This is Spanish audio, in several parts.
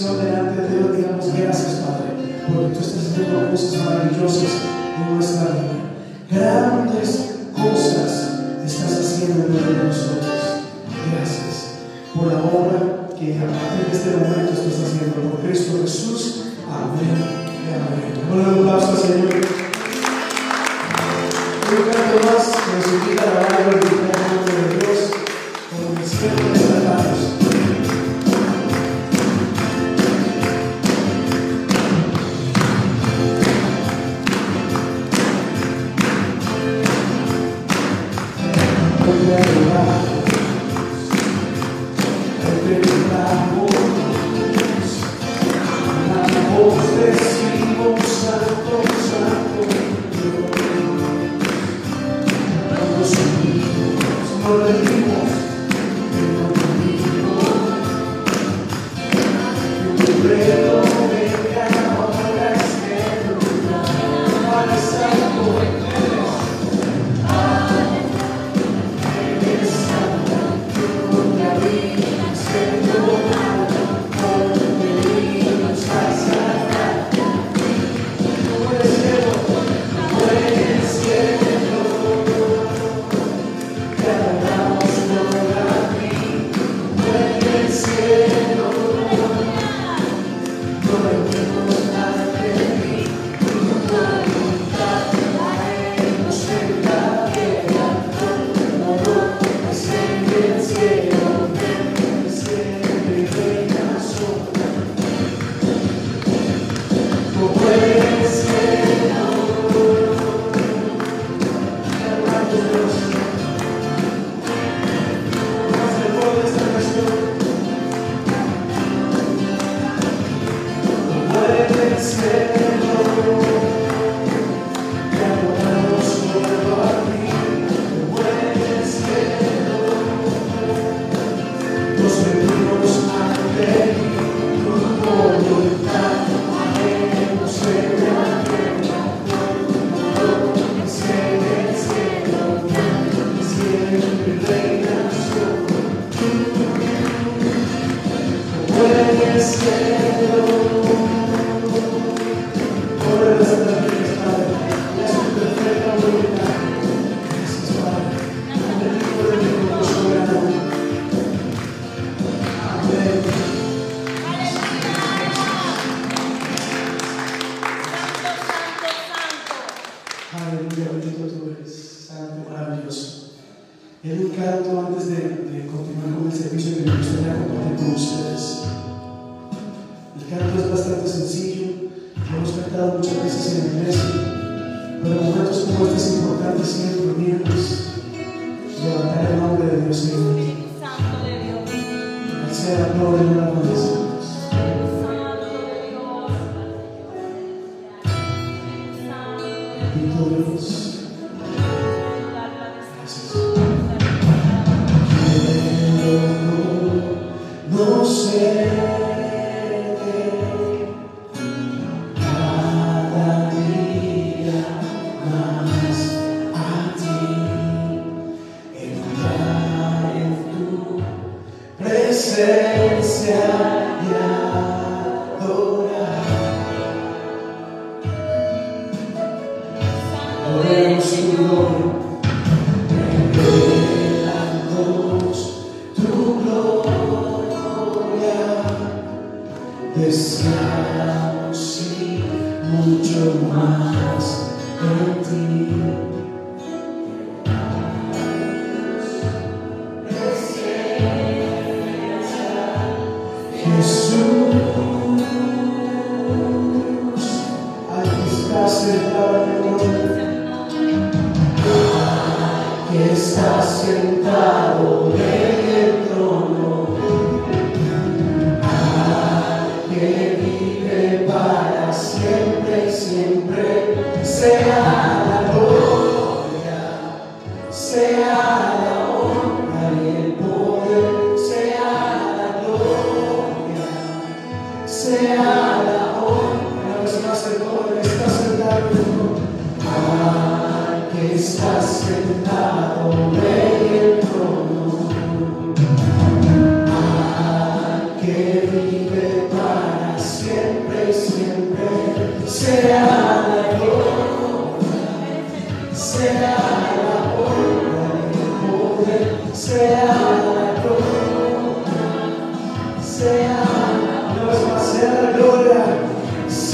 delante de Dios, digamos gracias, Padre, porque tú estás haciendo cosas maravillosas en nuestra vida. Grandes cosas estás haciendo en medio de nosotros. Gracias por la obra que a partir de este momento estás haciendo por Cristo Jesús. Amén y amén. Un aplauso Señor. Un canto más que nos invita a alabar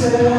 con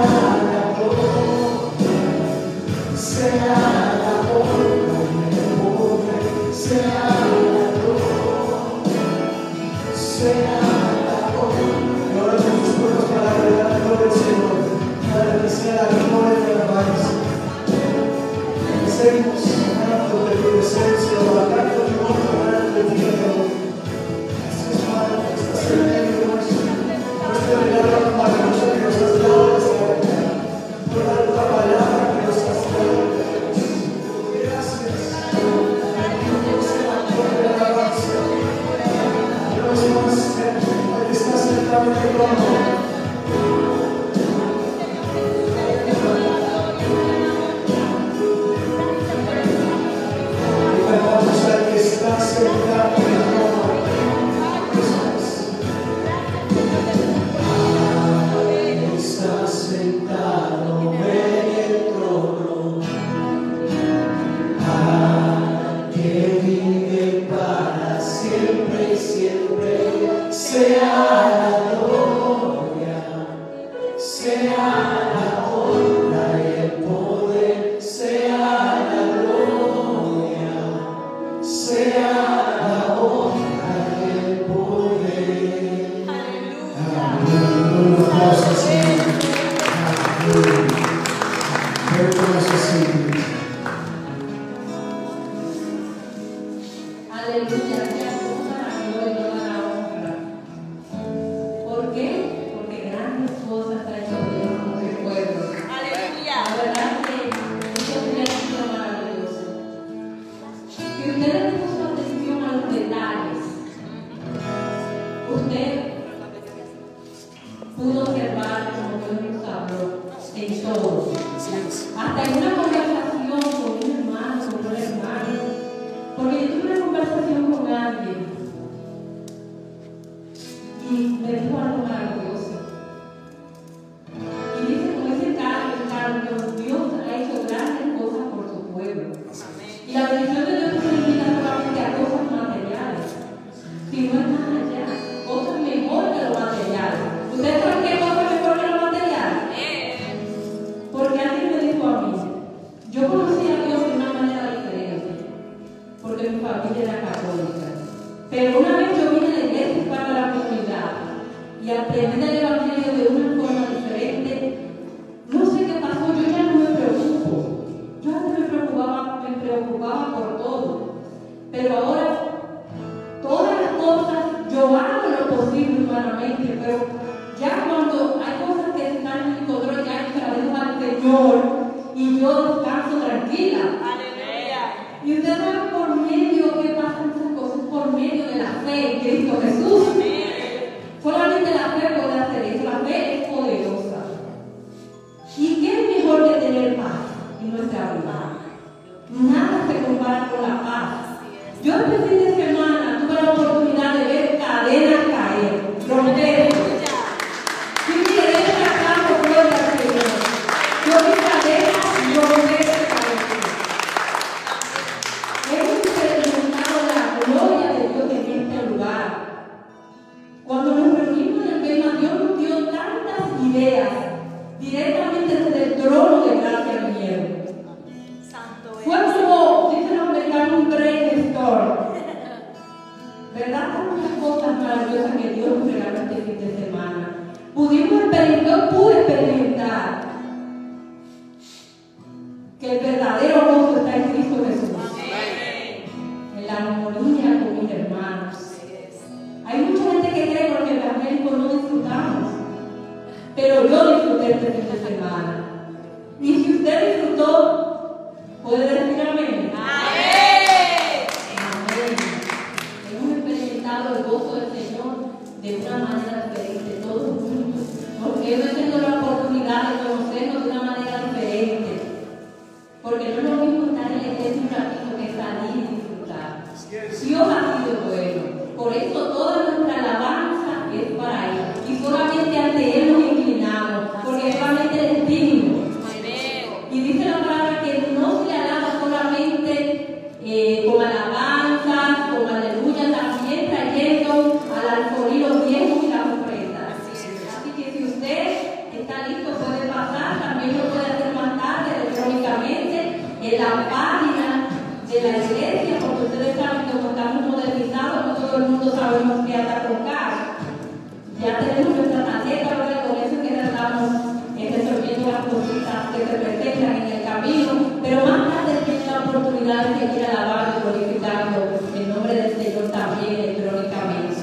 que se presentan en el camino, pero más tarde tiene la oportunidad de seguir alabando y glorificando el nombre del Señor también electrónicamente.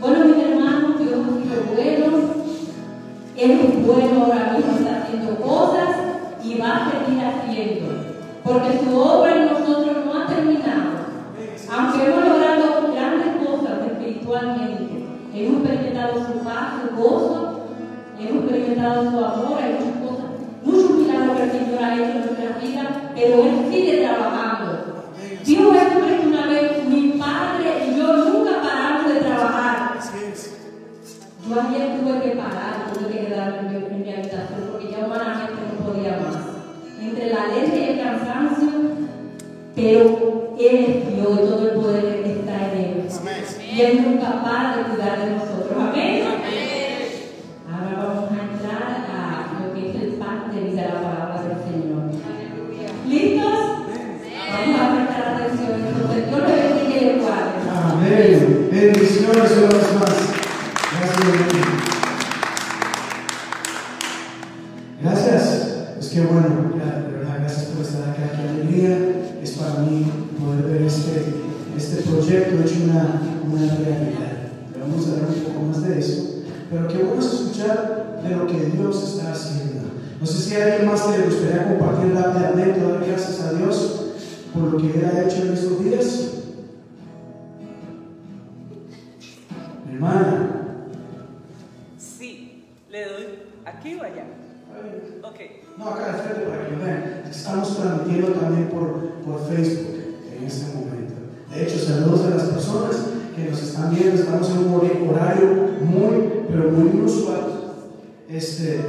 Bueno, mis hermanos, Dios sido bueno. Él es bueno ahora mismo, está haciendo cosas y va a seguir haciendo. Porque su obra en nosotros no ha terminado. Aunque hemos logrado grandes cosas espiritualmente, hemos experimentado su paz, su gozo, hemos experimentado su amor, pero Él sigue trabajando. Dijo esto una vez, mi padre y yo nunca paramos de trabajar. Yo ayer tuve que parar, tuve que quedarme en mi habitación porque ya humanamente no podía más. Entre la leche y el cansancio, pero Él es Dios y todo el poder está en Él. Y Él nunca para de cuidar de nosotros. No, acá de frente para que vean. Estamos transmitiendo también por, por Facebook en este momento. De hecho, saludos a las personas que nos están viendo. Estamos en un horario muy, pero muy inusual. Este,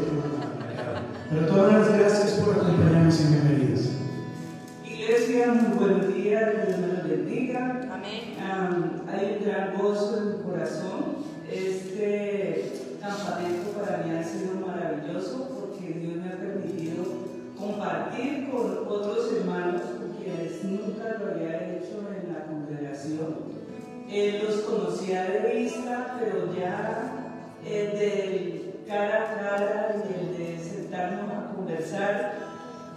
pero todas maneras, gracias por acompañarnos y bienvenidos. Iglesia, muy buen día, Dios me los bendiga. Amén. Am, hay un gran gozo en mi corazón. Este campamento había hecho en la congregación. Los conocía de vista, pero ya eh, del cara a cara y el de sentarnos a conversar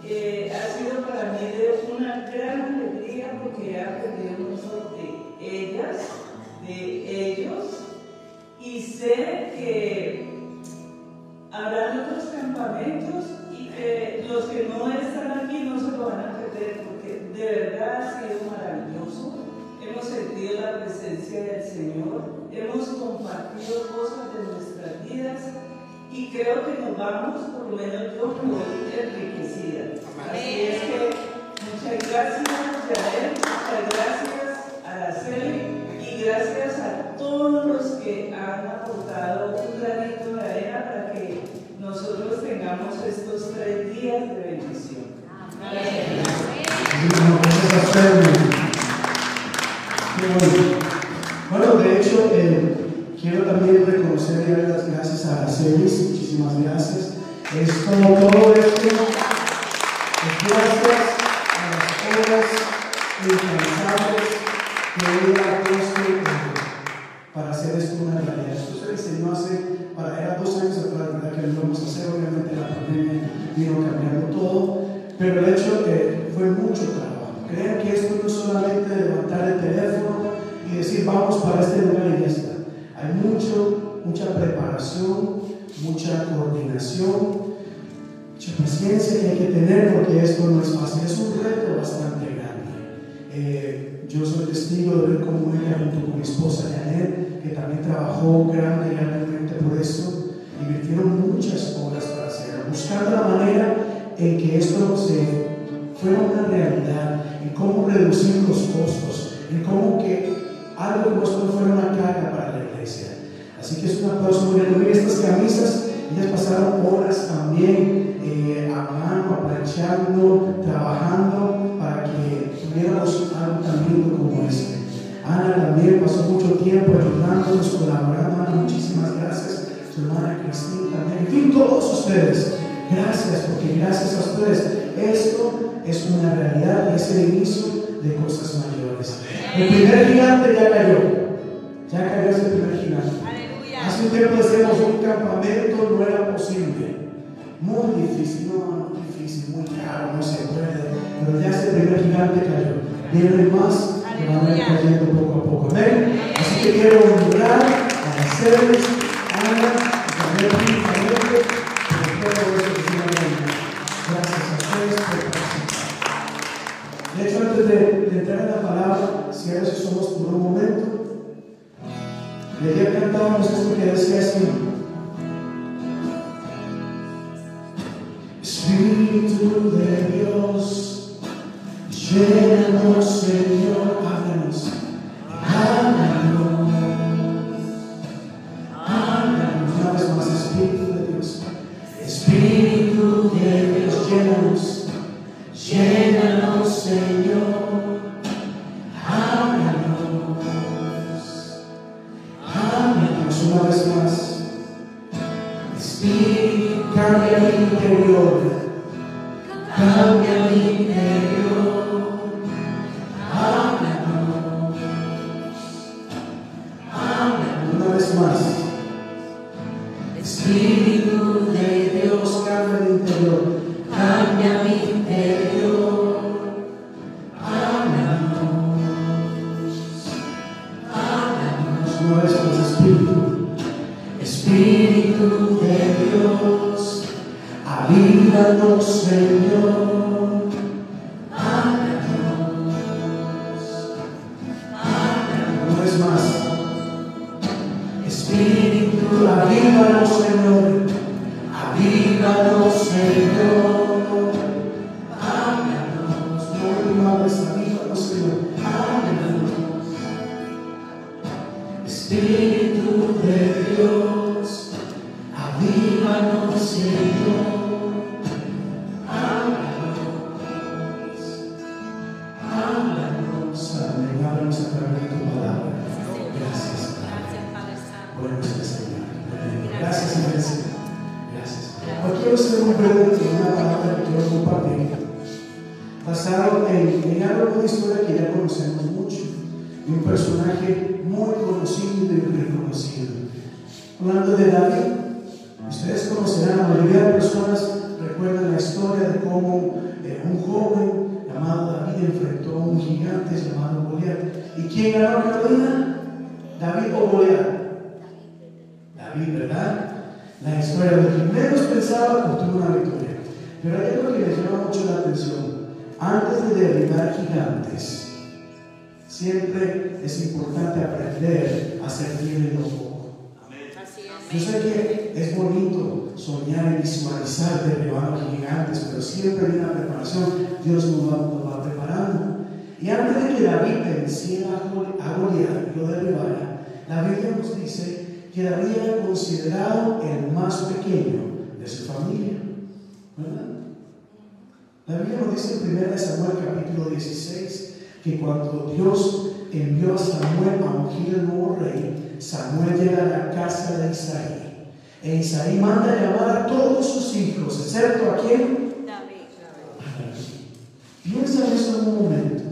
eh, ha sido para mí de una gran alegría porque he aprendido mucho de ellas, de ellos, y sé que habrá otros campamentos y que los que no están aquí no se lo van a perder de verdad ha sido maravilloso. Hemos sentido la presencia del Señor, hemos compartido cosas de nuestras vidas y creo que nos vamos, por lo menos yo, muy enriquecida. Así es que muchas gracias, Yael, muchas gracias a Araceli y gracias a todos los que han aportado un granito de arena para que nosotros tengamos estos tres días de bendición. Bueno, gracias bueno. De hecho, eh, quiero también reconocer y dar las gracias a Aracelis. Muchísimas gracias. Es como todo esto. Es gracias a las horas incansables que ella ha eh, para hacer esto una realidad. Esto se diseñó hace, para, era dos años atrás. Que lo íbamos a hacer. Obviamente la pandemia vino cambiando todo. Pero el hecho que mucho trabajo. Crean que esto no es solamente levantar el teléfono y decir vamos para este lugar y ya está. Hay mucho, mucha preparación, mucha coordinación, mucha paciencia que hay que tener porque esto no es fácil. Es un reto bastante grande. Eh, yo soy testigo de ver cómo ella junto con mi esposa Janet, que también trabajó grande y grandemente por esto, invirtieron muchas horas para hacerlo, buscando la manera en que esto se fuera una realidad, en cómo reducir los costos, en cómo que algo esto no fuera una carga para la iglesia. Así que es un aplauso muy grande. Estas camisas, ellas pasaron horas también eh, a mano, aplanchando, trabajando para que tuviéramos algo tan lindo como este. Ana también pasó mucho tiempo ayudándonos, colaborando. Muchísimas gracias. Su hermana Cristina también. En fin, todos ustedes. Gracias, porque gracias a ustedes esto es una realidad y es el inicio de cosas mayores. El primer gigante ya cayó. Ya cayó ese primer gigante. Hace un tiempo decíamos un campamento no era posible. Muy difícil, no, muy difícil, muy caro, no se puede. Pero ya ese primer gigante cayó. Vienen más que van a ir cayendo poco a poco. ¿Ven? Así que quiero honrar, agradecerles, Ana, también públicamente por todo eso que. Gracias a ustedes por participar. A veces somos por un momento, y ayer cantábamos esto que decía así. De tu palabra. Gracias. Gracias, Iglesia. Gracias. Hoy quiero hacer un breve una palabra que quiero compartir. Basado en, en algo, una historia que ya conocemos mucho. De un personaje muy conocido y reconocido. Hablando de David, ustedes conocerán, la mayoría de personas recuerdan la historia de cómo eh, un joven llamado David enfrentó a un gigante llamado Goliat. ¿Y quién ganó Carolina? ¿David o Goliat? David, ¿verdad? La historia de quien menos pensaba obtuvo una victoria. Pero hay algo que me llama mucho la atención. Antes de derribar gigantes, siempre es importante aprender a ser fiel en lo poco. Yo sé que es bonito soñar y visualizar derribando gigantes, pero siempre hay una preparación. Dios nos va, nos va preparando. Y antes de que David venciera a Gol- a Goliat y lo derribara, la Biblia nos dice que David era considerado el más pequeño de su familia. ¿Verdad? La Biblia nos dice en 1 Samuel capítulo 16 que cuando Dios envió a Samuel a ungir el nuevo rey, Samuel llega a la casa de Isaí. E Isaí manda a llamar a todos sus hijos, excepto a quién? David. Piensa en eso en un momento.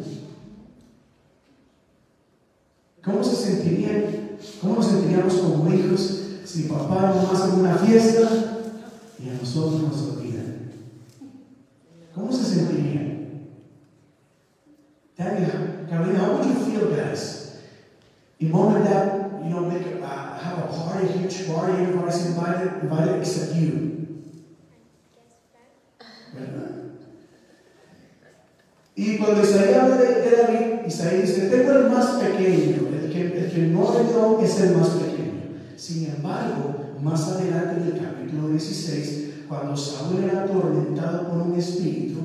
¿Cómo se sentirían, cómo nos sentiríamos como hijos si papá mamá hacen una fiesta y a nosotros nos olvidan? ¿Cómo se sentirían? Daddy, Carolina, how would you guys? In mom and dad, you know, make uh, have a party, a huge party, everybody's invited, invited except you. ¿Verdad? Y cuando Isaí habla de, David, Isaí dice, tengo el más pequeño, que, el que no heredó es el más pequeño. Sin embargo, más adelante en el capítulo 16, cuando Saúl era atormentado por un espíritu,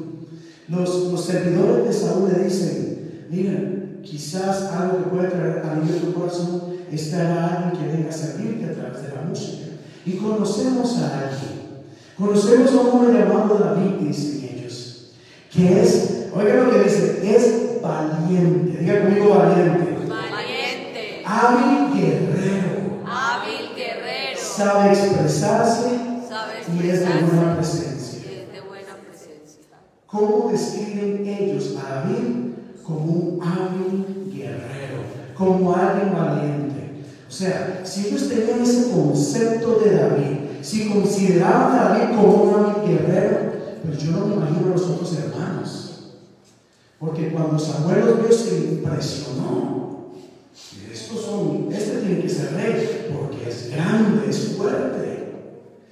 los, los servidores de Saúl le dicen, miren, quizás algo que puede traer alivio a tu corazón es traer a alguien que venga a servirte a través de la música. Y conocemos a alguien. Conocemos a un hombre llamado David, dicen ellos, que es, oigan lo que dice, es valiente. Diga conmigo valiente. Hábil guerrero. hábil guerrero, Sabe expresarse sabe y es de buena presencia. y es de buena presencia. ¿Cómo describen ellos a David? como un hábil guerrero, como alguien valiente. O sea, si ellos tenían ese concepto de David, si consideraban a David como un hábil guerrero, pues yo no me imagino a los otros hermanos. Porque cuando Samuel los vio se impresionó. Estos son, este tiene que ser rey, porque es grande, es fuerte.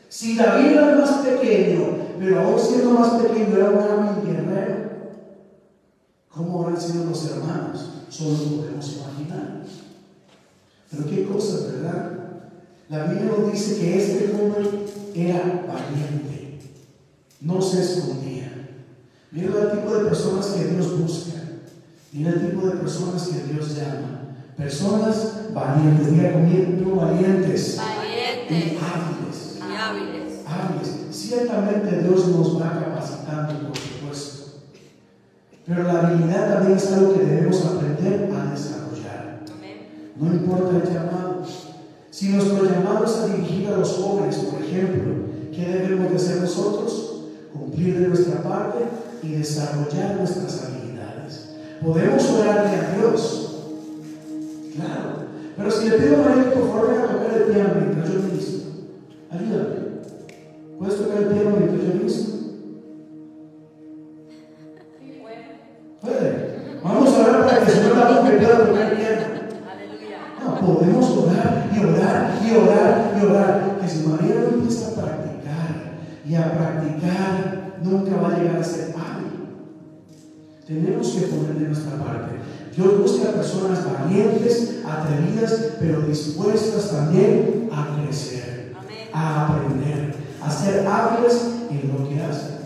Si David era más pequeño, pero aún siendo más pequeño era un hábil guerrero, ¿cómo habrán sido los hermanos? Solo podemos imaginar. Pero qué cosas, ¿verdad? La Biblia nos dice que este joven era valiente, no se escondía. Mira el tipo de personas que Dios busca, mira el tipo de personas que Dios llama. Personas valientes, diga conmigo, valientes Valientes y hábiles. y hábiles. hábiles. Ciertamente Dios nos va capacitando, por supuesto. Pero la habilidad también es algo que debemos aprender a desarrollar. Amén. No importa el llamado. Si nuestro llamado es a dirigir a los jóvenes, por ejemplo, ¿qué debemos de hacer nosotros? Cumplir de nuestra parte y desarrollar nuestras habilidades. Podemos orarle a Dios. Claro. Pero si le pido a María que por favor venga a tocar el piano mientras yo ministro, ayúdame. ¿Puedes tocar el piano mientras yo ministro? Puede. Vamos a orar para que el Señor la que pueda tocar el piano. Aleluya. No, podemos orar y orar y orar y orar. Que si María no empieza a practicar y a practicar, nunca va a llegar a ser hábil. Tenemos que poner de nuestra parte. Dios busca personas valientes, atrevidas, pero dispuestas también a crecer, Amén. a aprender, a ser hábiles en lo que hacen.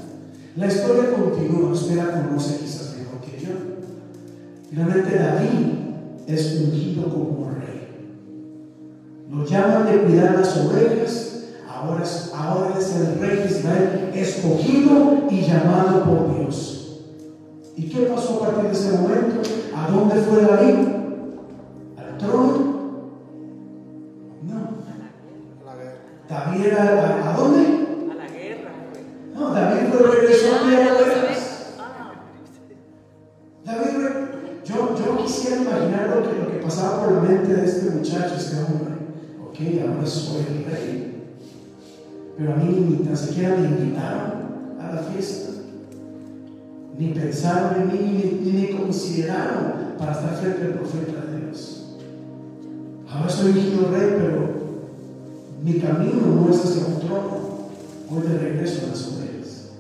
La historia continúa, usted la conoce quizás mejor que yo. Finalmente David es ungido como rey. Lo llaman de cuidar las ovejas, ahora es, ahora es el rey de Israel, escogido y llamado por Dios. ¿Y qué pasó a partir de ese momento? ¿A dónde fue David? ¿Al trono? No. La guerra. David era a, ¿a dónde? A la guerra. No, David fue regresó a Ah, ovejas. ovejas. Ah, David, yo, yo quisiera imaginar lo que, lo que pasaba por la mente de este muchacho, este hombre. Ok, ahora soy el rey. Pero a mí ni tan siquiera me invitaron a la fiesta. Ni pensaron en mí, ni, me consideraron para estar frente al profeta de Dios. Ahora soy ungido rey, pero mi camino no es hacia un trono. Voy de regreso a las ovejas.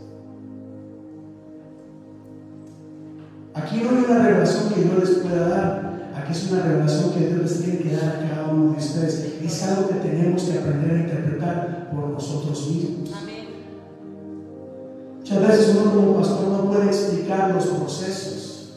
Aquí no hay una revelación que Dios les pueda dar. Aquí es una revelación que Dios les tiene que dar a cada uno de ustedes. Es algo que tenemos que aprender a interpretar por nosotros mismos. Amén. Muchas veces uno como pastor no puede explicar los procesos.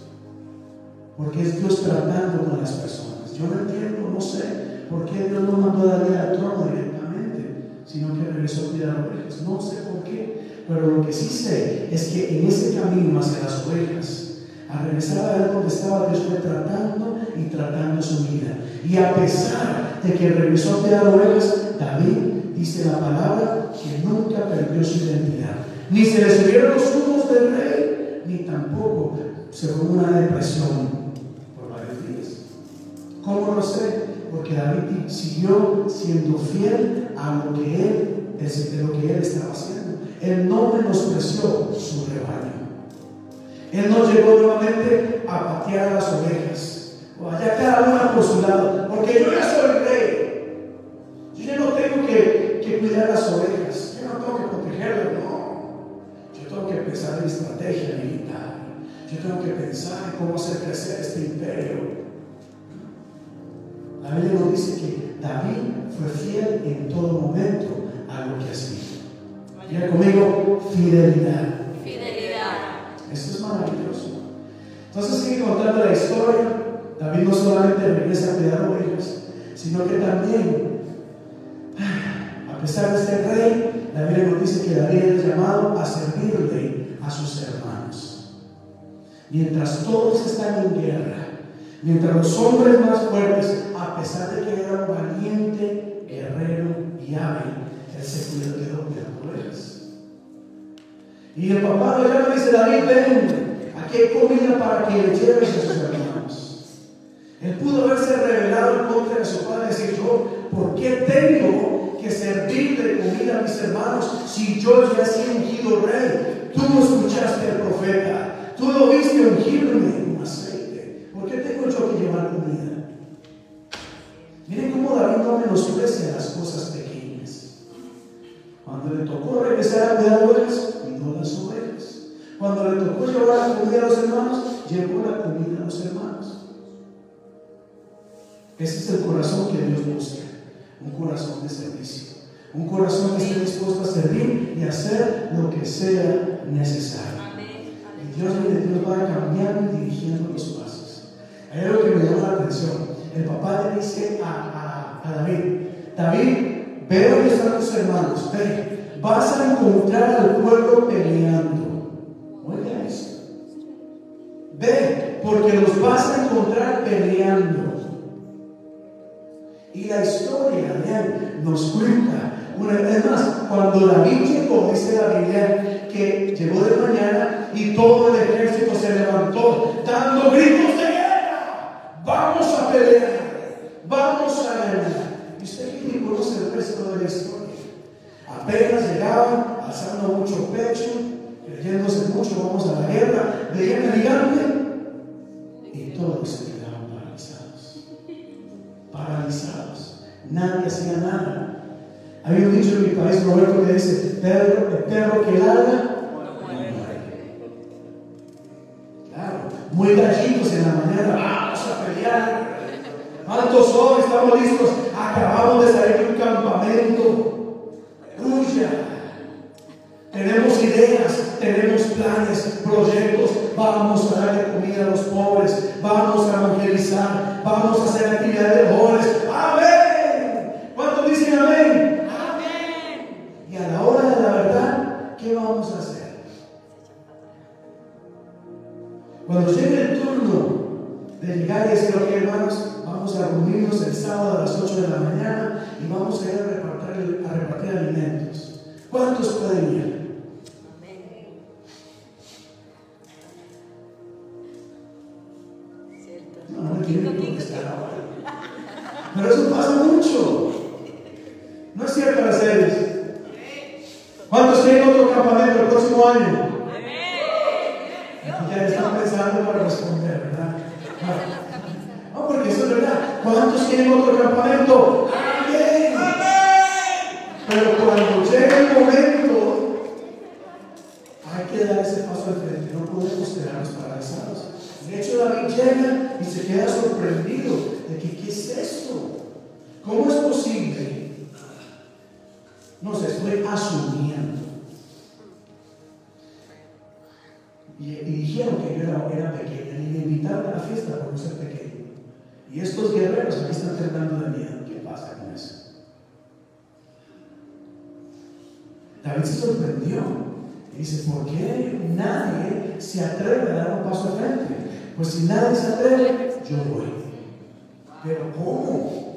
Porque es Dios tratando con las personas. Yo no entiendo, no sé por qué Dios no mandó a David al trono directamente, sino que regresó a cuidar ovejas. No sé por qué. Pero lo que sí sé es que en ese camino hacia las ovejas, al regresar a ver donde estaba, Dios fue tratando y tratando su vida. Y a pesar de que regresó a cuidar ovejas, David dice la palabra que nunca perdió su identidad. Ni se le subieron los humos del rey, ni tampoco se formó una depresión por varios días. ¿Cómo lo sé? Porque David siguió siendo fiel a lo que él, de lo que él estaba haciendo. Él no menospreció su rebaño. Él no llegó nuevamente a patear las ovejas. O allá cada una por su lado. Porque yo ya soy rey. Yo ya no tengo que, que cuidar las ovejas. Yo no tengo que protegerlas, tengo que pensar en estrategia militar. Yo tengo que pensar en cómo hacer crecer este imperio. La Biblia nos dice que David fue fiel en todo momento a lo que hacía. Diga conmigo, fidelidad. Fidelidad. Esto es maravilloso. Entonces sigue contando la historia. David no solamente regresa a cuidar ovejas, sino que también, a pesar de ser rey, la Biblia nos dice que David es llamado a servirle a sus hermanos. Mientras todos están en guerra, mientras los hombres más fuertes, a pesar de que era un valiente, guerrero y hábil, él se cuidó, cuidando ovejas. Y el papá llama y dice, David, ven, Aquí hay comida para que le lleves a sus hermanos. Él pudo haberse revelado en contra de su padre y decir, yo, ¿por qué tengo que servir de comida a mis hermanos si yo ya he ungido rey? Tú no escuchaste al profeta, tú lo viste ungirme con aceite. ¿Por qué tengo yo que llevar comida? Miren cómo David no menosprecia las cosas pequeñas. Cuando le tocó regresar a cuidar ovejas, cuidó las ovejas. Cuando le tocó llevar la comida a los hermanos, llevó la comida a los hermanos. Ese es el corazón que Dios busca, un corazón de servicio, un corazón que esté dispuesto a servir y hacer lo que sea necesario. Y Dios, Dios va cambiando y dirigiendo los pasos. Hay algo que me llama la atención. El papá le dice a, a, a David, David, veo que están tus hermanos, ve, vas a encontrar al pueblo peleando. Oiga eso. Ve, porque los vas a encontrar peleando. Y la historia vean, nos cuenta. Una vez más, cuando David llegó, dice la Biblia, que llegó de mañana y todo el ejército se levantó dando gritos de guerra. Vamos a pelear, vamos a ganar. Y usted que conoce el resto de la historia. Apenas llegaban, alzando mucho pecho, creyéndose mucho, vamos a la guerra, veían el gigante y todos se paralizados. Paralizados. Nadie hacía nada. Había un dicho en mi país, Roberto, que dice, perro, el perro que ladra, Claro, muy gallitos en la mañana, vamos a pelear. ¿Cuántos son? Estamos listos. Acabamos de salir de un campamento. Aleluya. Tenemos ideas, tenemos planes, proyectos. Vamos a darle comida a los pobres. Vamos a evangelizar. Vamos a hacer actividades de jóvenes. Amén. ¿Cuántos dicen amén? Amén. Y a la hora de la verdad, ¿qué vamos a hacer? Cuando llegue el turno de llegar y decir, ok hermanos, vamos a reunirnos el sábado a las 8 de la mañana y vamos a ir a repartir, a repartir alimentos. ¿Cuántos pueden ir? Eso pasa mucho. No es cierto, Araceli. ¿Cuántos quieren otro campamento el próximo año? Ya están pensando para responder, ¿verdad? No, porque eso es verdad. ¿Cuántos quieren otro campamento? Amén. Pero cuando llega el momento, hay que dar ese paso al frente. No podemos quedarnos paralizados. De hecho, David llega y se queda sorprendido asumiendo. Y, y dijeron que yo era, era pequeña y me invitaron a la fiesta por no ser pequeño. Y estos guerreros aquí están tratando de miedo. ¿Qué pasa con eso? David se sorprendió y dice, ¿por qué nadie se atreve a dar un paso al frente? Pues si nadie se atreve, yo voy. Pero ¿cómo?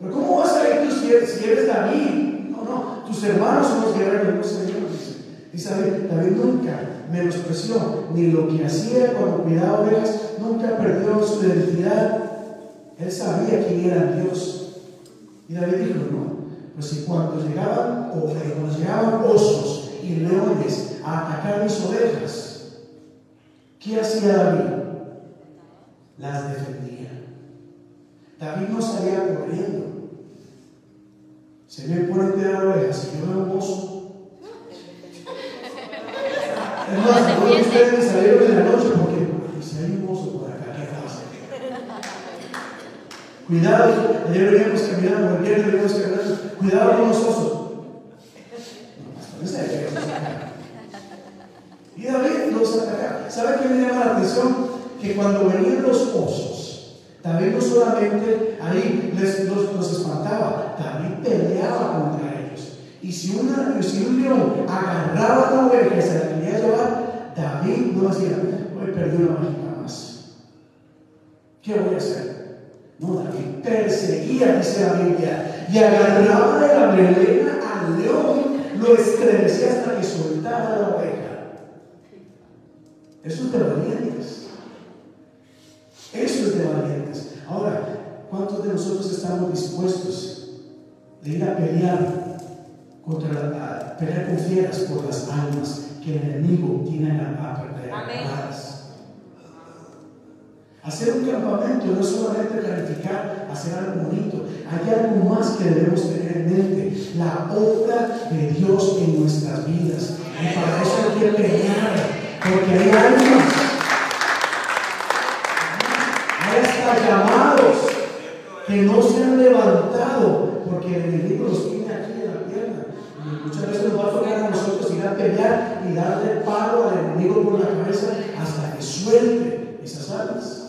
¿Pero cómo vas a ir tú si eres, si eres David? No, tus hermanos son los guerreros, no Señor, dice. Dice David, David nunca menospreció ni lo que hacía cuando cuidaba ovejas, nunca perdió su identidad. Él sabía quién era Dios. Y David dijo, no, pues si cuando llegaban, o cuando llegaban osos y leones a atacar mis ovejas, ¿qué hacía David? Las defendía. David no salía corriendo. Se me pone a cuidar ovejas y yo veo un oso. Es más, de ustedes me salieron en la noche porque "Ay, si hay un oso por acá, ¿qué pasa? Cuidado, ayer veníamos caminando, viernes veníamos caminando, cuidado con los osos. En ataca. Y David los atacaba. ¿Sabe qué me llama la atención? Que cuando venían los osos, David no solamente ahí les, los, los espantaba, David peleaba contra ellos. Y si, una, si un león agarraba a la oveja y se la quería llevar, David no decía, hoy perdí una mágica más. ¿Qué voy a hacer? No, David perseguía, dice la Biblia, y agarraba de la melena al león, lo estremecía hasta que soltaba la oveja. Eso es de valientes. Eso es de valientes. Ahora, ¿cuántos de nosotros estamos dispuestos de ir a pelear contra a pelear con fieras por las almas que el enemigo tiene a, Amén. Hacer un campamento no es solamente planificar, hacer algo bonito. Hay algo más que debemos tener en mente. La obra de Dios en nuestras vidas. Y para eso hay que pelear. Porque hay almas. Hay hasta llamados que no se han levantado porque el enemigo los tiene aquí en la pierna. Y muchas veces nos va a tocar a nosotros ir a pelear y darle palo al enemigo por la cabeza hasta que suelte esas almas.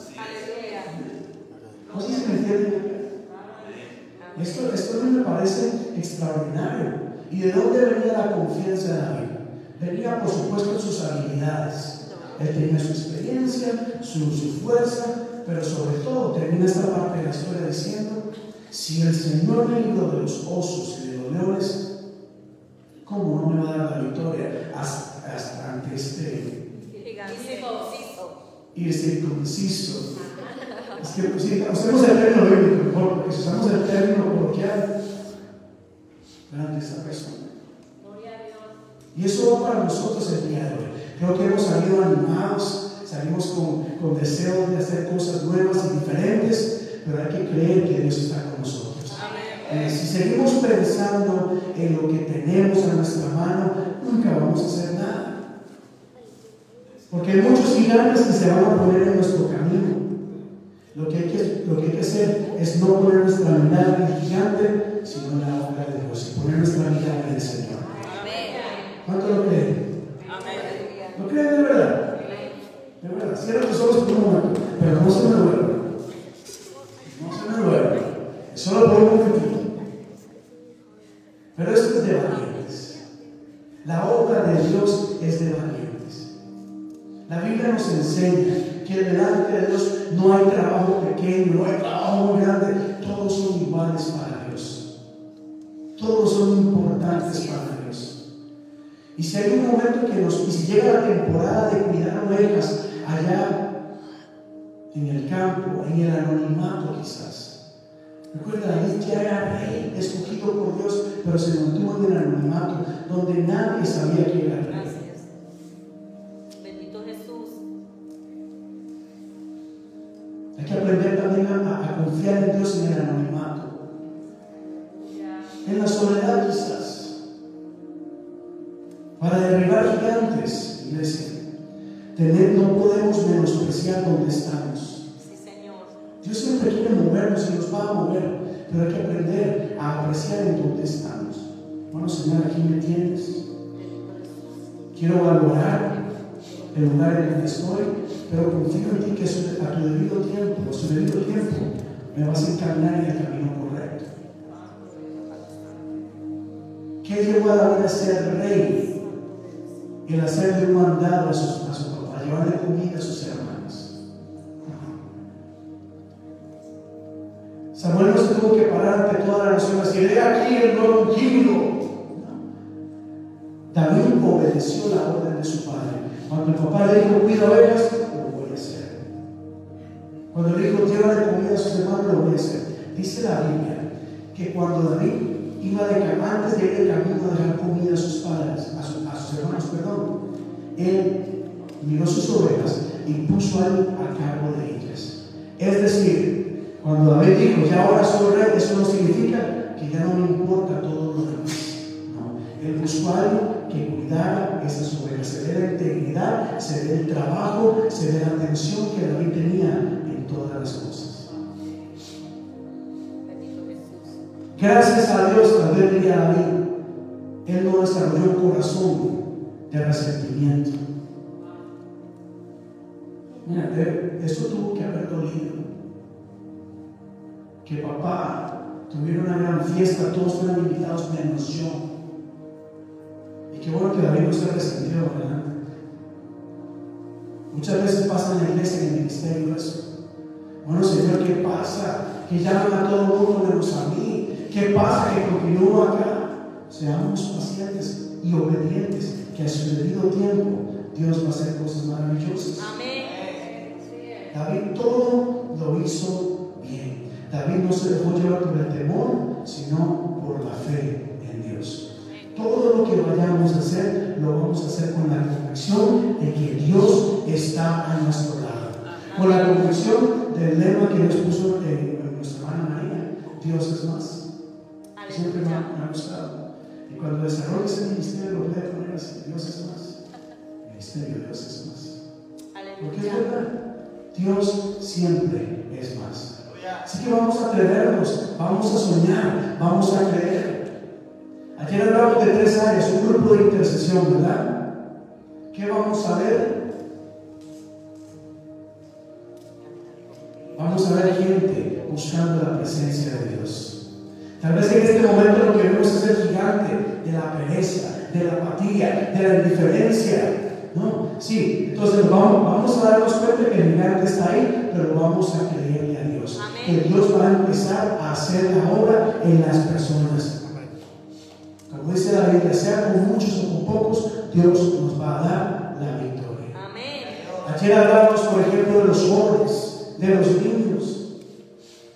No sé si me entienden. Esto, esto me parece extraordinario. ¿Y de dónde venía la confianza de David? Venía, por supuesto, en sus habilidades. Él tenía su experiencia, su, su fuerza, pero sobre todo termina esta parte de la historia diciendo, si el Señor me libró de los osos y de los leones, ¿cómo no me va a dar la victoria hasta, hasta ante este ircircunciso? Es que pues, sí, usemos el término bíblico mejor, porque si usamos el término coloquial, grande esta persona. Y eso va para nosotros el día de hoy. Creo que hemos salido animados, salimos con, con deseos de hacer cosas nuevas y diferentes, pero hay que creer que Dios está con nosotros. Eh, si seguimos pensando en lo que tenemos a nuestra mano, nunca vamos a hacer nada. Porque hay muchos gigantes que se van a poner en nuestro camino. Lo que, hay que, lo que hay que hacer es no poner nuestra mirada en el gigante, sino en la obra de Dios y poner nuestra mirada en el Señor. ¿Cuánto lo creen? ¿Lo creen de verdad? De verdad. Cierra tus ojos por un momento, pero no se me duerman. No se me duerman. Es solo por un momentito. Pero esto de valientes. La obra de Dios es de valientes. La Biblia nos enseña que delante de Dios no hay trabajo pequeño, no hay trabajo grande. Todos son iguales para Dios. Todos son importantes para Dios. Y si hay un momento que nos, y si llega la temporada de cuidar ovejas allá en el campo, en el anonimato quizás. Recuerda, David ya era rey, escogido por Dios, pero se mantuvo en el anonimato, donde nadie sabía que era rey. Gracias. Bendito Jesús. Hay que aprender también a, a confiar en Dios en el anonimato, en la soledad quizás, para derribar gigantes, iglesia. Tener, no podemos menospreciar donde estamos. Dios siempre quiere movernos y nos va a mover, pero hay que aprender a apreciar en dónde estamos. Bueno, Señor, aquí me tienes. Quiero valorar el lugar en el que estoy, pero confío en ti que su- a tu debido tiempo, a su debido tiempo, me vas a encaminar en el camino correcto. ¿Qué llevó a David a ser rey? El hacerle un mandado a, sus, a su papá, llevarle comida aquí el nuevo ungido. No. David obedeció la orden de su padre. Cuando el papá le dijo, cuida ovejas, lo voy a hacer. Cuando le dijo, llévale comida a sus hermanos, lo voy a hacer. Dice la Biblia que cuando David iba de antes de ir de camino a dejar comida a sus padres, a sus hermanos, perdón, él miró sus ovejas y puso a él a cargo de ellas. Es decir, cuando David dijo, ya ahora soy rey, eso no significa que ya no me importa todo lo demás. No, él buscó a alguien que cuidara esas ovejas. Se ve la integridad, se ve el trabajo, se ve la atención que David tenía en todas las cosas. Gracias a Dios, tal vez diría David, él no desarrolló un corazón de resentimiento. Mira, eso tuvo que haber dolido. Que papá tuviera una gran fiesta, todos fueran invitados menos yo. Y qué bueno que David no se resentió, ¿verdad? Muchas veces pasa en la iglesia, en el ministerio eso. Bueno, Señor, ¿qué pasa? Que llaman a todo el mundo menos a mí. ¿Qué pasa? Que continúo acá. Seamos pacientes y obedientes, que a su debido tiempo Dios va a hacer cosas maravillosas. Amén. David todo lo hizo bien. David no se dejó llevar por el temor, sino por la fe en Dios. Todo lo que vayamos a hacer, lo vamos a hacer con la convicción de que Dios está a nuestro lado. Con la convicción del lema que Dios puso nuestra hermana María, Dios es más. Siempre me ha, Aleluya. me ha gustado. Y cuando desarrolle ese ministerio, lo voy a poner así: Dios es más. Ministerio, Dios es más. Porque es verdad, Dios siempre es más. Así que vamos a atrevernos, vamos a soñar, vamos a creer. Ayer hablamos de tres áreas, un grupo de intercesión, ¿verdad? ¿Qué vamos a ver? Vamos a ver gente buscando la presencia de Dios. Tal vez en este momento lo que vemos es el gigante de la pereza, de la apatía, de la indiferencia. ¿no? Sí, entonces vamos, vamos a darnos cuenta que el gigante está ahí, pero vamos a creerle. Que Dios va a empezar a hacer la obra en las personas. Como dice la Biblia, sea con muchos o con pocos, Dios nos va a dar la victoria. Amén. Ayer hablábamos, por ejemplo, de los jóvenes, de los niños.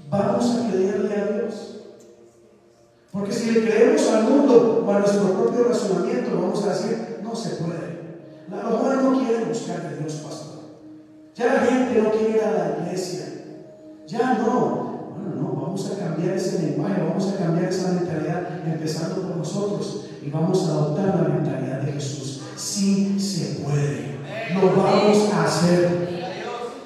Vamos a creerle a Dios. Porque si le creemos al mundo o a nuestro propio razonamiento, vamos a decir, no se puede. La- jóvenes no quieren buscar a Dios, pastor. Ya la gente no quiere ir a la iglesia. Ya no. Bueno, no, vamos a cambiar ese lenguaje, vamos a cambiar esa mentalidad, empezando por nosotros. Y vamos a adoptar la mentalidad de Jesús. Sí se puede. Lo vamos a hacer.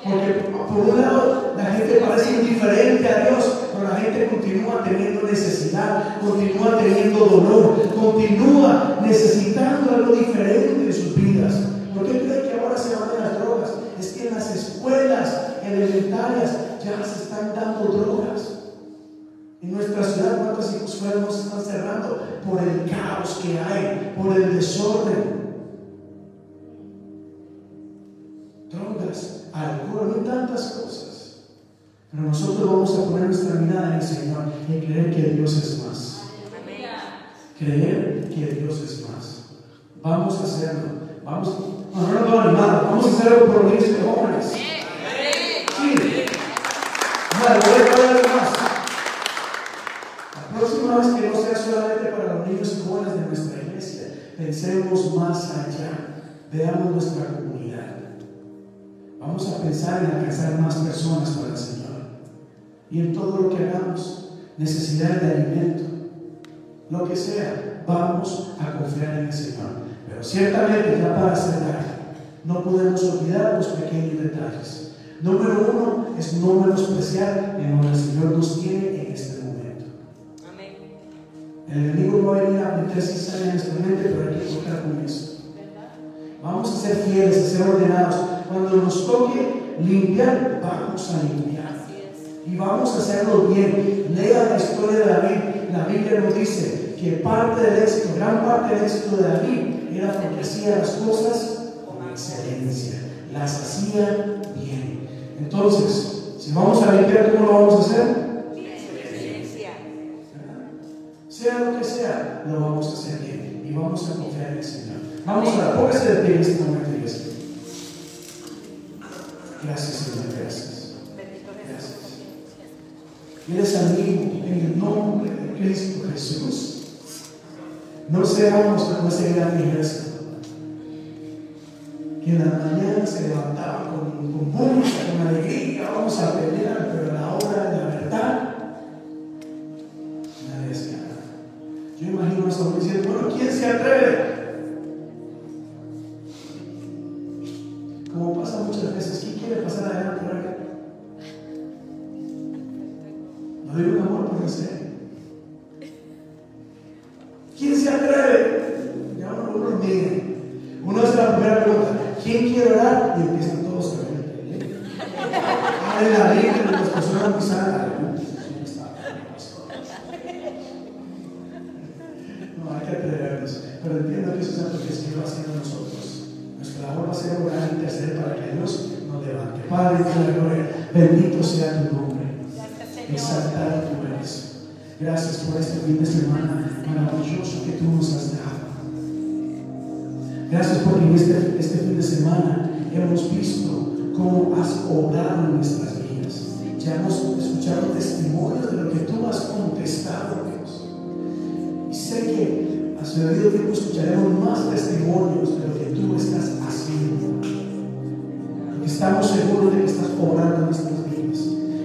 Porque por un lado la gente parece indiferente a Dios, pero la gente continúa teniendo necesidad, continúa teniendo dolor, continúa necesitando algo diferente en sus vidas. ¿Por qué creen que ahora se van de las drogas? Es que en las escuelas elementarias ya se están dando drogas. En nuestra ciudad, ¿cuántas escuelas se están cerrando? Por el caos que hay, por el desorden. drogas, alcohol y tantas cosas. Pero nosotros vamos a poner nuestra mirada en el Señor y creer que Dios es más. Creer que Dios es más. Vamos a hacerlo. Vamos, no, no nos vamos a hacerlo por los jóvenes. La próxima vez que no sea solamente para los niños y jóvenes de nuestra iglesia, pensemos más allá. Veamos nuestra comunidad. Vamos a pensar en alcanzar más personas para el Señor. Y en todo lo que hagamos, necesidad de alimento, lo que sea, vamos a confiar en el Señor. Pero ciertamente, ya para cerrar, no podemos olvidar los pequeños detalles. Número uno es no menospreciar en lo que el Señor nos tiene en este momento. Amén. El enemigo no va a venir a meter cizaña en nuestra mente, pero hay que cortar con eso. Vamos a ser fieles, a ser ordenados. Cuando nos toque limpiar, vamos a limpiar. Y vamos a hacerlo bien. Lea la historia de David. La Biblia nos dice que parte del éxito, gran parte del éxito de David era porque hacía las cosas con excelencia. Las hacía bien. Entonces, si vamos a limpiar, ¿cómo lo vamos a hacer? Sea lo que sea, lo vamos a hacer bien. Y vamos a confiar en el Señor. Vamos a póngase de pie en este momento, iglesia. Gracias, Señor, gracias. Gracias. Jesús. Y les animo en el nombre de Cristo Jesús. No seamos como ese gran ejército que en la mañana se levantaba con, con con alegría, vamos a pelear, pero a la hora de la verdad, nadie nada. Yo imagino a esos diciendo, bueno, ¿quién se atreve? A su debido tiempo escucharemos más testimonios de lo que tú estás haciendo. Estamos seguros de que estás obrando en nuestras vidas.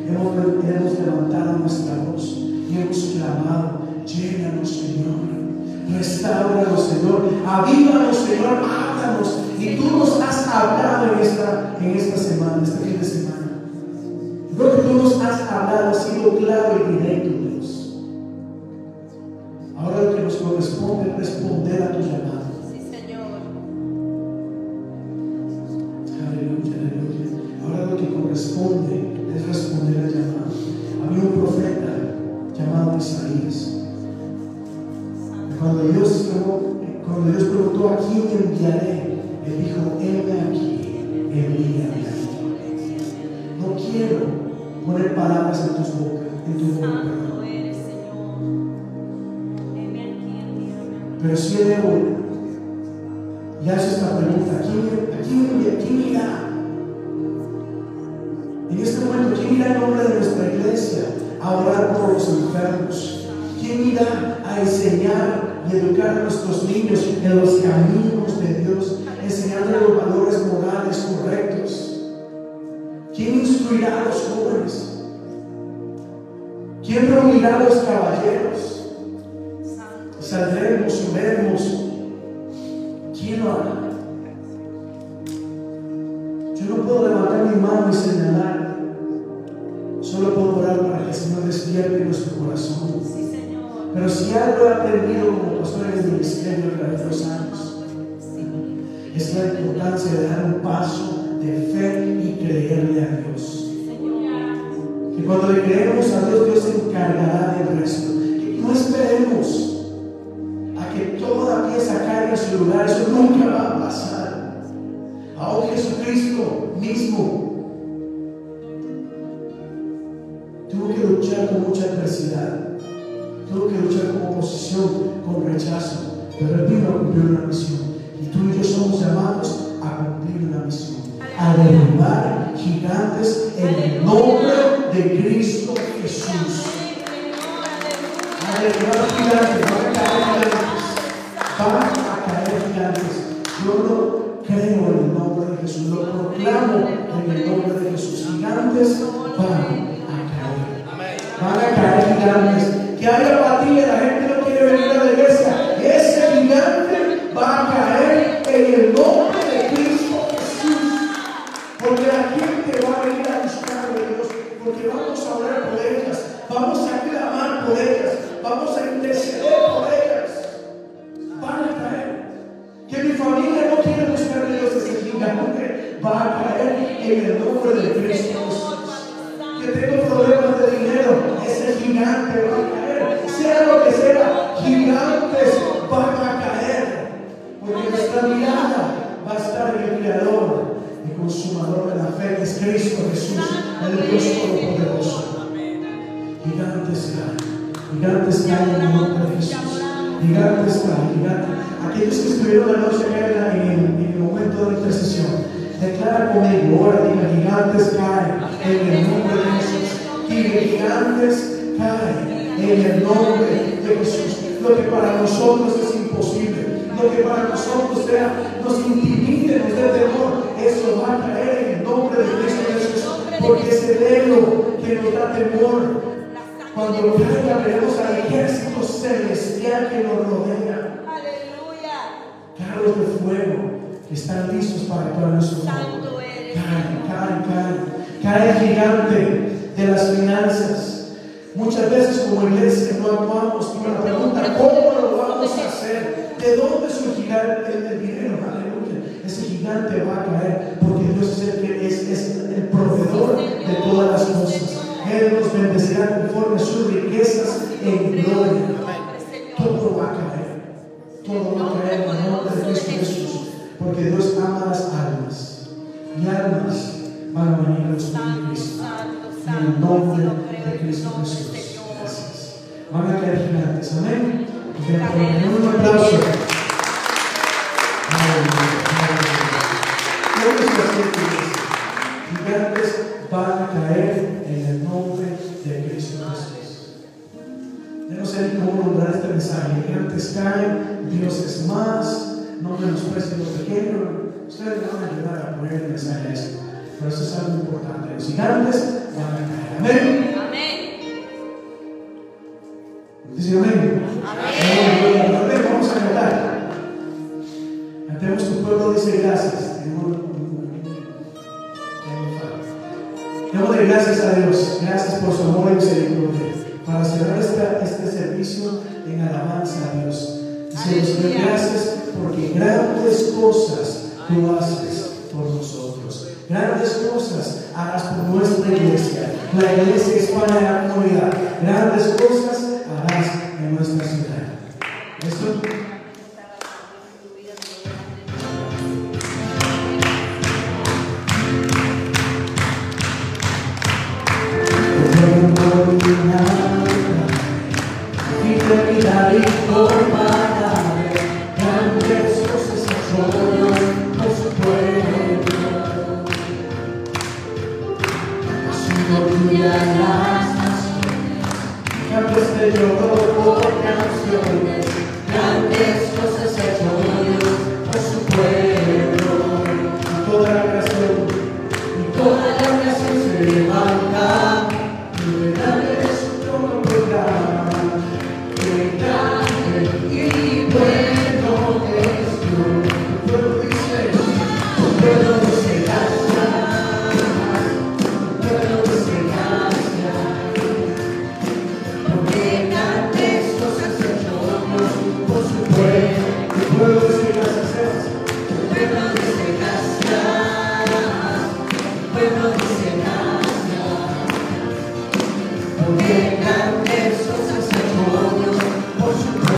Hemos, hemos levantado nuestra voz y hemos clamado, llénanos, Señor. Restauranos, Señor. Avívanos, Señor. Háblanos. Y tú nos has hablado en esta, en esta semana, este fin de semana. Lo que tú nos has hablado ha sido claro y directo, Pero si algo he aprendido como pastor en el ministerio a través de los años, es la importancia de dar un paso de fe y creerle a Dios. Que cuando le creemos a Dios, Dios se encargará del resto. No esperemos a que toda pieza caiga en su lugar. Eso nunca va a pasar. Aún Jesucristo mismo tuvo que luchar con mucha adversidad. Tuvo que luchar con oposición, con rechazo. Pero Él vino a cumplir una misión. Y tú y yo somos llamados a cumplir una misión. A derribar gigantes en el nombre de Cristo Jesús. Gigantes caen, gigantes. Aquellos que estuvieron la noche en en el momento de la intercesión, declara conmigo, ahora diga, gigantes caen en el nombre de Jesús. Y gigantes caen en el nombre de Jesús. Lo que para nosotros es imposible, lo que para nosotros sea, nos intimide, nos dé temor, eso va a caer en el nombre de Cristo Jesús. Porque ese velo que nos da temor, cuando caiga, veremos al ejército celestial que nos rodea. Aleluya. Carros de fuego que están listos para actuar en favor. Santo eres. Cae, cae, cae. Cae el gigante de las finanzas. Muchas veces como iglesia no actuamos. Y me pregunta, ¿cómo lo vamos a hacer? ¿De dónde surgirá el, el dinero? Aleluya. Ese gigante va a caer porque Dios es el, que es, es el proveedor de todas las cosas. Él nos bendecirá conforme sus riquezas en gloria. Todo va a caer. Todo va a caer en el nombre de Cristo Jesús. Porque Dios ama las almas. Y almas van a venir a los pies en el nombre de Cristo Jesús. Gracias. Van a caer gigantes. Amén. Un aplauso. Amén. Aleluya. van a caer en el nombre de Cristo Jesús. Yo no sé ni cómo nombrar este mensaje. Gigantes caen, Dios es más, no menosprecien los pequeños. Ustedes van a ayudar a poner el mensaje a esto. Pero eso es algo importante. Los gigantes van a caer. Amén. Amén. Dice. Amén. Amén. Vamos a cantar. Cantemos tu pueblo dice gracias. Gracias a Dios. Gracias por su amor y misericordia. Para cerrar esta- este servicio en alabanza a Dios. Señor, gracias porque grandes cosas tú haces por nosotros. Grandes cosas harás por nuestra iglesia. La iglesia hispana de la comunidad. Grandes cosas harás en nuestra ciudad. ¿Esto?